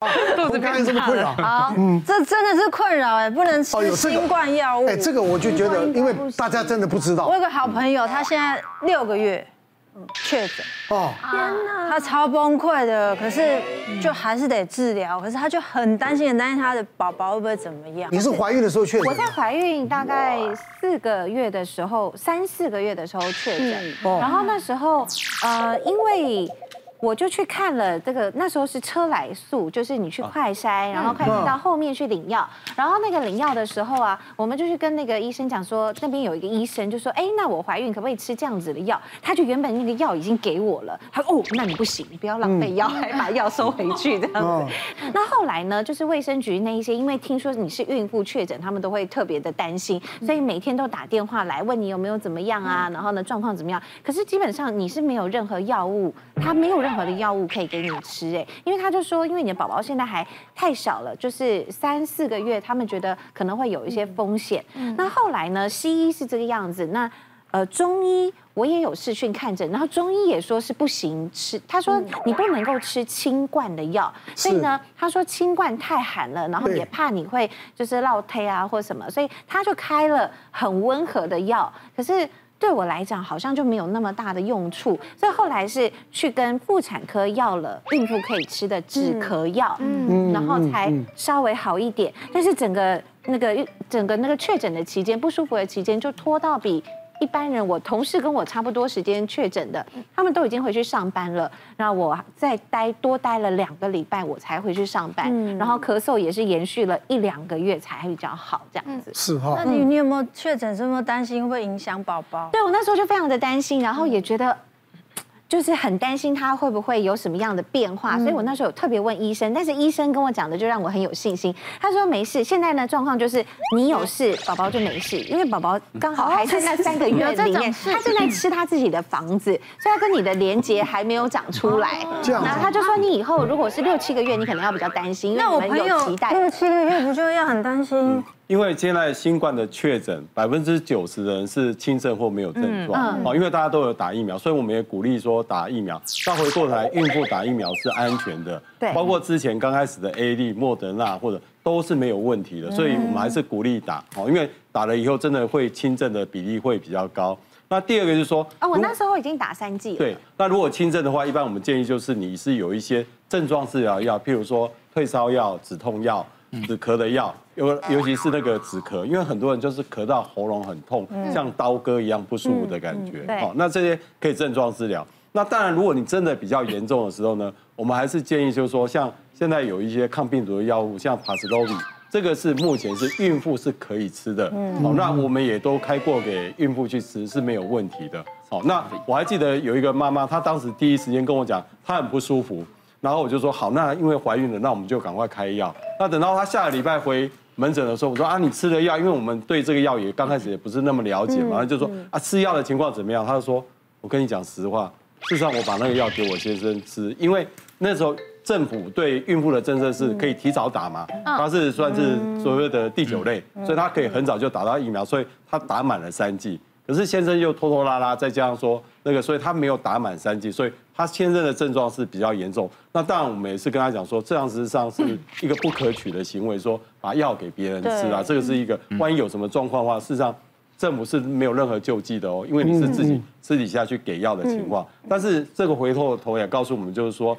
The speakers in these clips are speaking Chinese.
肚子变这么困扰。好，这真的是困扰哎，不能吃新冠药物。哎，这个我就觉得，因为大家真的不知道。我有个好朋友，他现在六个月。确诊哦，天哪，他超崩溃的，可是就还是得治疗，可是他就很担心，很担心他的宝宝会不会怎么样？你是怀孕的时候确诊？我在怀孕大概四个月的时候，三四个月的时候确诊，然后那时候呃，因为。我就去看了这个，那时候是车来素，就是你去快筛，然后快递到后面去领药，然后那个领药的时候啊，我们就去跟那个医生讲说，那边有一个医生就说，哎，那我怀孕可不可以吃这样子的药？他就原本那个药已经给我了，他说哦，那你不行，不要浪费药，还把药收回去这样子。那后来呢，就是卫生局那一些，因为听说你是孕妇确诊，他们都会特别的担心，所以每天都打电话来问你有没有怎么样啊，然后呢状况怎么样？可是基本上你是没有任何药物，他没有任何的药物可以给你吃哎，因为他就说，因为你的宝宝现在还太小了，就是三四个月，他们觉得可能会有一些风险。那后来呢，西医是这个样子，那呃中医我也有视讯看诊，然后中医也说是不行吃，他说你不能够吃清冠的药，所以呢，他说清冠太寒了，然后也怕你会就是落胎啊或什么，所以他就开了很温和的药，可是。对我来讲，好像就没有那么大的用处，所以后来是去跟妇产科要了孕妇可以吃的止咳药，嗯，然后才稍微好一点。但是整个那个整个那个确诊的期间，不舒服的期间，就拖到比。一般人，我同事跟我差不多时间确诊的，他们都已经回去上班了。那我再待多待了两个礼拜，我才回去上班。然后咳嗽也是延续了一两个月才比较好，这样子。是哈。那你你有没有确诊？是不是担心会不会影响宝宝？对，我那时候就非常的担心，然后也觉得。就是很担心他会不会有什么样的变化，所以我那时候有特别问医生，但是医生跟我讲的就让我很有信心。他说没事，现在呢状况就是你有事，宝宝就没事，因为宝宝刚好还在那三个月里面，他正在吃他自己的房子，所以他跟你的连接还没有长出来。这样，然后他就说你以后如果是六七个月，你可能要比较担心，因为我们有期待。六七个月不就要很担心？因为现在新冠的确诊，百分之九十的人是轻症或没有症状，哦，因为大家都有打疫苗，所以我们也鼓励说打疫苗。但回过头来，孕妇打疫苗是安全的，对，包括之前刚开始的 A D、莫德纳或者都是没有问题的，所以我们还是鼓励打，哦，因为打了以后真的会轻症的比例会比较高。那第二个就是说，啊，我那时候已经打三剂了。对，那如果轻症的话，一般我们建议就是你是有一些症状治疗药，譬如说退烧药、止痛药。止咳的药，尤尤其是那个止咳，因为很多人就是咳到喉咙很痛，像刀割一样不舒服的感觉。好，那这些可以症状治疗。那当然，如果你真的比较严重的时候呢，我们还是建议就是说，像现在有一些抗病毒的药物，像帕斯洛比，这个是目前是孕妇是可以吃的。好，那我们也都开过给孕妇去吃，是没有问题的。好，那我还记得有一个妈妈，她当时第一时间跟我讲，她很不舒服。然后我就说好，那因为怀孕了，那我们就赶快开药。那等到她下个礼拜回门诊的时候，我说啊，你吃了药，因为我们对这个药也刚开始也不是那么了解嘛，就说啊，吃药的情况怎么样？他就说，我跟你讲实话，事实上我把那个药给我先生吃，因为那时候政府对孕妇的政策是可以提早打嘛，他是算是所谓的第九类，所以他可以很早就打到疫苗，所以他打满了三剂。可是先生又拖拖拉拉，再加上说那个，所以他没有打满三剂，所以。他先生的症状是比较严重，那当然我们也是跟他讲说，这样实际上是一个不可取的行为，说把药给别人吃啊，这个是一个万一有什么状况的话，事实上政府是没有任何救济的哦，因为你是自己私底下去给药的情况。但是这个回头头也告诉我们，就是说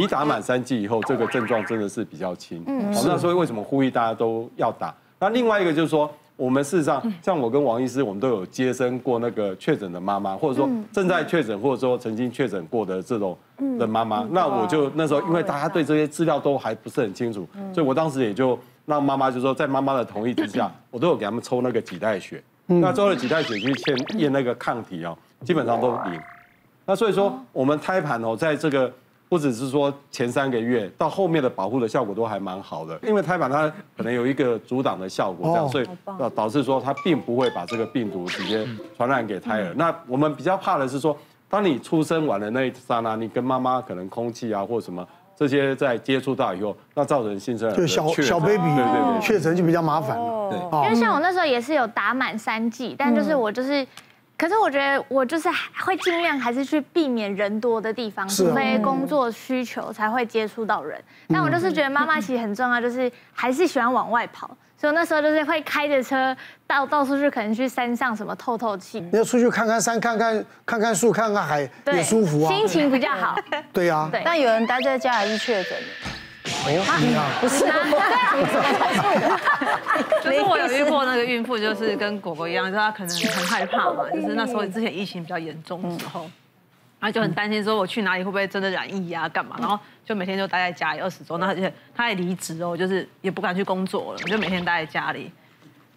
你打满三剂以后，这个症状真的是比较轻。好，那所以为什么呼吁大家都要打？那另外一个就是说。我们事实上，像我跟王医师，我们都有接生过那个确诊的妈妈，或者说正在确诊，或者说曾经确诊过的这种的妈妈。那我就那时候，因为大家对这些资料都还不是很清楚，所以我当时也就让妈妈就说，在妈妈的同意之下，我都有给他们抽那个脐带血。那抽了脐带血去验验那个抗体哦，基本上都零。那所以说，我们胎盘哦，在这个。不只是说前三个月到后面的保护的效果都还蛮好的，因为胎盘它可能有一个阻挡的效果，这样，所以导致说它并不会把这个病毒直接传染给胎儿。那我们比较怕的是说，当你出生完的那一刹那，你跟妈妈可能空气啊或什么这些在接触到以后，那造成新生儿就小小 baby 对对。对确诊就比较麻烦了。对，因为像我那时候也是有打满三剂，但就是我就是。可可是我觉得我就是会尽量还是去避免人多的地方，除非工作需求才会接触到人。但我就是觉得妈妈其实很重要，就是还是喜欢往外跑。所以那时候就是会开着车到到处去，可能去山上什么透透气。你要出去看看山，看看看看树，看看海，也舒服啊，心情比较好。对呀。但有人待在家还是确诊的。哦，不是。就是我有遇过那个孕妇，就是跟果果一样，就是她可能很害怕嘛，就是那时候之前疫情比较严重的时候。他就很担心，说我去哪里会不会真的染疫呀？干嘛？然后就每天就待在家里二十周，那而且他也离职哦，就是也不敢去工作了，就每天待在家里。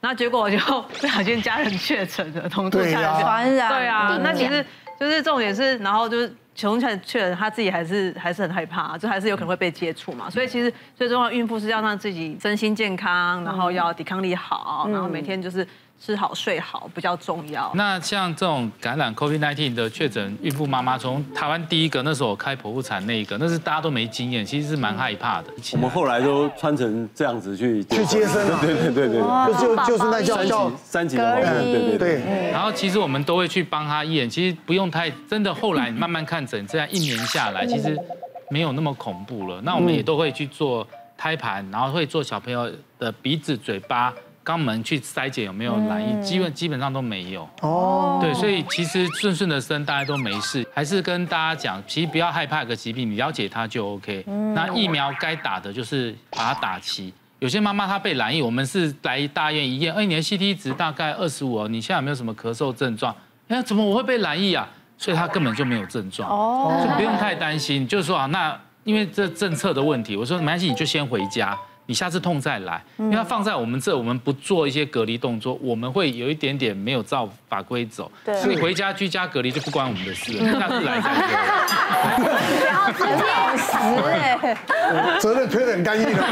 然后结果我就 不小心家人确诊了，同住家人传染。对啊，那其实就是重点是，然后就是从确确认，他自己还是还是很害怕，就还是有可能会被接触嘛。所以其实最重要，孕妇是要让自己身心健康，然后要抵抗力好，然后每天就是。吃好睡好比较重要。那像这种感染 COVID-19 的确诊孕妇妈妈，从台湾第一个那时候我开剖腹产那一个，那是大家都没经验，其实是蛮害怕的。我们后来都穿成这样子去去接生，对对对对，就就是那叫叫三级的话，对对对。然后其实我们都会去帮她验，其实不用太真的。后来慢慢看诊，这样一年下来，其实没有那么恐怖了。那我们也都会去做胎盘，然后会做小朋友的鼻子、嘴巴。肛门去筛检有没有染疫，基本基本上都没有。哦，对，所以其实顺顺的生，大家都没事。还是跟大家讲，其实不要害怕一个疾病，你了解它就 OK。那疫苗该打的就是把它打齐。有些妈妈她被染疫，我们是来大医院一验，哎，你的 CT 值大概二十五，你现在有没有什么咳嗽症状？哎，怎么我会被染疫啊？所以她根本就没有症状，哦，就不用太担心。就是说啊，那因为这政策的问题，我说没关系，你就先回家。你下次痛再来，因为它放在我们这，我们不做一些隔离动作，我们会有一点点没有照法规走，所以回家居家隔离就不关我们的事了，下次来再说。责任推得很干净的。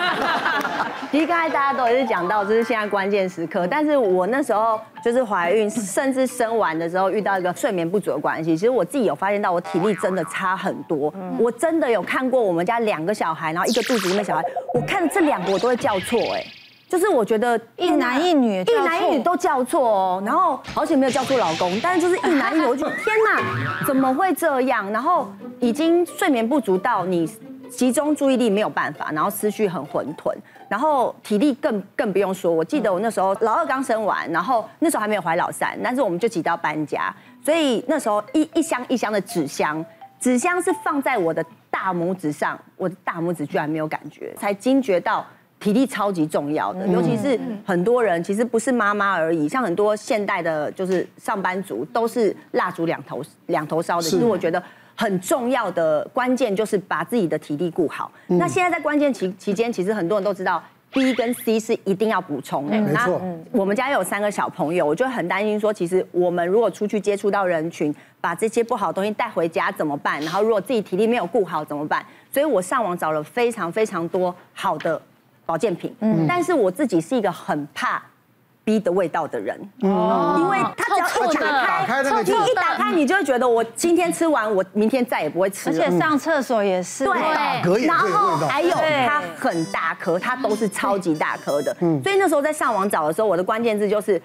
其实刚才大家都也是讲到，这是现在关键时刻，但是我那时候就是怀孕，甚至生完的时候遇到一个睡眠不足的关系，其实我自己有发现到我体力真的差很多。我真的有看过我们家两个小孩，然后一个肚子里面小孩，我看这两个我都会叫错，哎，就是我觉得一男一女，一男一女都叫错哦，然后好险没有叫错老公，但是就是一男一女，我觉得天哪，怎么会这样？然后已经睡眠不足到你集中注意力没有办法，然后思绪很混沌。然后体力更更不用说，我记得我那时候老二刚生完，然后那时候还没有怀老三，但是我们就急到搬家，所以那时候一一箱一箱的纸箱，纸箱是放在我的大拇指上，我的大拇指居然没有感觉，才惊觉到体力超级重要的，尤其是很多人其实不是妈妈而已，像很多现代的就是上班族都是蜡烛两头两头烧的，其实我觉得。很重要的关键就是把自己的体力顾好。那现在在关键期期间，其实很多人都知道 B 跟 C 是一定要补充的。那我们家有三个小朋友，我就很担心说，其实我们如果出去接触到人群，把这些不好的东西带回家怎么办？然后如果自己体力没有顾好怎么办？所以我上网找了非常非常多好的保健品。嗯，但是我自己是一个很怕。B 的味道的人，哦，因为他只要一打开，你一打开，你就会觉得我今天吃完，我明天再也不会吃了。而且上厕所也是，对，然后还有它很大颗，它都是超级大颗的。所以那时候在上网找的时候，我的关键字就是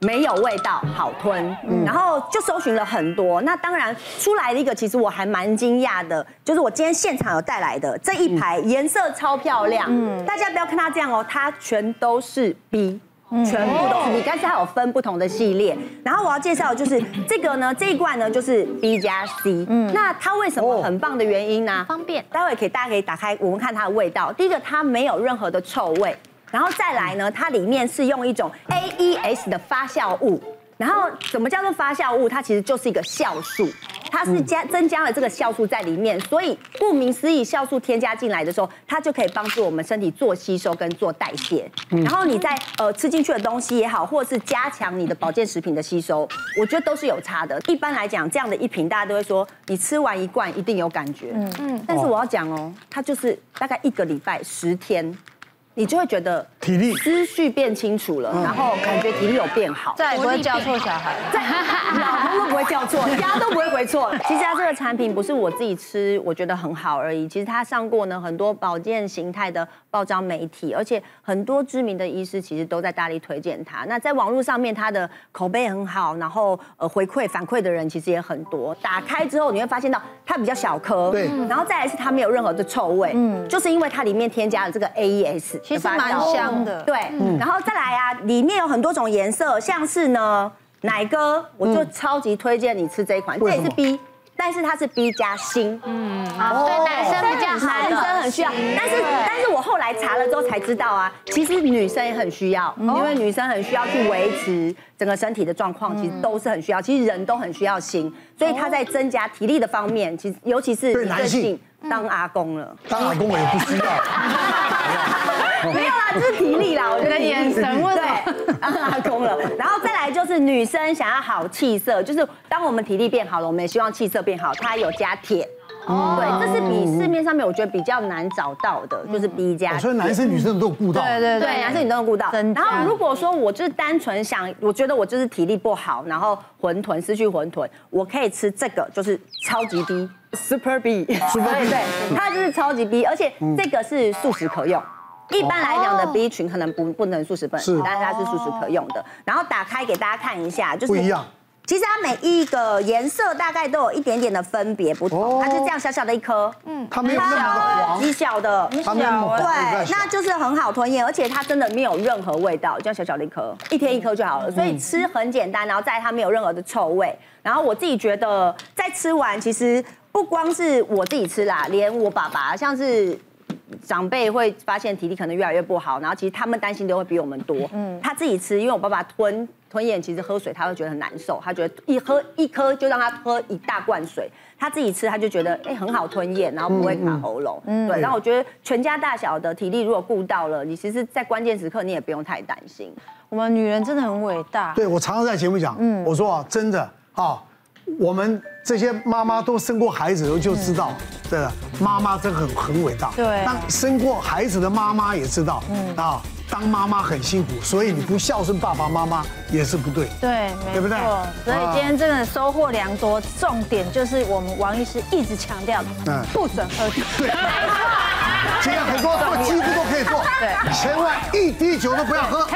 没有味道，好吞。然后就搜寻了很多，那当然出来的一个，其实我还蛮惊讶的，就是我今天现场有带来的这一排颜色超漂亮。嗯，大家不要看它这样哦，它全都是 B。全部都是你但是它有分不同的系列。然后我要介绍的就是这个呢，这一罐呢就是 B 加 C。嗯，那它为什么很棒的原因呢？方便。待会可以大家可以打开，我们看它的味道。第一个，它没有任何的臭味。然后再来呢，它里面是用一种 AES 的发酵物。然后什么叫做发酵物？它其实就是一个酵素。它是加增加了这个酵素在里面，所以顾名思义，酵素添加进来的时候，它就可以帮助我们身体做吸收跟做代谢。然后你在呃吃进去的东西也好，或者是加强你的保健食品的吸收，我觉得都是有差的。一般来讲，这样的一瓶大家都会说，你吃完一罐一定有感觉。嗯嗯。但是我要讲哦，它就是大概一个礼拜十天。你就会觉得体力。思绪变清楚了，然后感觉体力有变好，再也不会叫错小孩，老公都不会叫错，家都不会回错。其实它这个产品不是我自己吃，我觉得很好而已。其实它上过呢很多保健形态的报章媒体，而且很多知名的医师其实都在大力推荐它。那在网络上面，它的口碑很好，然后呃回馈反馈的人其实也很多。打开之后你会发现到它比较小颗，对，然后再来是它没有任何的臭味，嗯，就是因为它里面添加了这个 AES，其实蛮香的，对，然后再来啊，里面有很多种颜色，像是呢奶哥，我就超级推荐你吃这一款，这也是 B。但是它是 B 加锌，嗯，对男生比较好，男生很需要。但是，但是我后来查了之后才知道啊，其实女生也很需要，因为女生很需要去维持整个身体的状况，其实都是很需要。其实人都很需要锌，所以它在增加体力的方面，其实尤其是男性当阿公了，当阿公我也不需要。没有啦，就是体力啦，我觉得眼神问对，阿公了。然后再来就是女生想要好气色，就是当我们体力变好了，我们也希望气色变好，它有加铁。哦，对，这是比市面上面我觉得比较难找到的，就是 B 加。所以男生女生都有顾到。对对对，男生女生都有顾到。然后如果说我就是单纯想，我觉得我就是体力不好，然后浑沌失去浑沌，我可以吃这个，就是超级 B，Super B，对，它就是超级 B，而且这个是素食可用。一般来讲的 B 群可能不不能素食粉，是，但是它是素食可用的。然后打开给大家看一下，就是不一样。其实它每一个颜色大概都有一点点的分别不同，它是这样小小的一颗，嗯，它没有那么的黄，极小的，它没有那么黄，对，那就是很好吞咽，而且它真的没有任何味道，这样小小的一颗，一天一颗就好了，所以吃很简单，然后在它没有任何的臭味。然后我自己觉得，在吃完其实不光是我自己吃啦，连我爸爸像是。长辈会发现体力可能越来越不好，然后其实他们担心都会比我们多。嗯，他自己吃，因为我爸爸吞吞咽，其实喝水他会觉得很难受，他觉得一喝一颗就让他喝一大罐水。他自己吃，他就觉得哎、欸、很好吞咽，然后不会卡喉咙。嗯，对。然后我觉得全家大小的体力如果顾到了，你其实，在关键时刻你也不用太担心。我们女人真的很伟大。对，我常常在节目讲，嗯，我说啊，真的啊。我们这些妈妈都生过孩子，就知道，对。了，妈妈真的很很伟大。对，当生过孩子的妈妈也知道，嗯。啊，当妈妈很辛苦，所以你不孝顺爸爸妈妈也是不对。对，对不对？所以今天真的收获良多，重点就是我们王医师一直强调的，嗯，不准喝酒。对，今天很多做几乎都可以做，对，千万一滴酒都不要喝，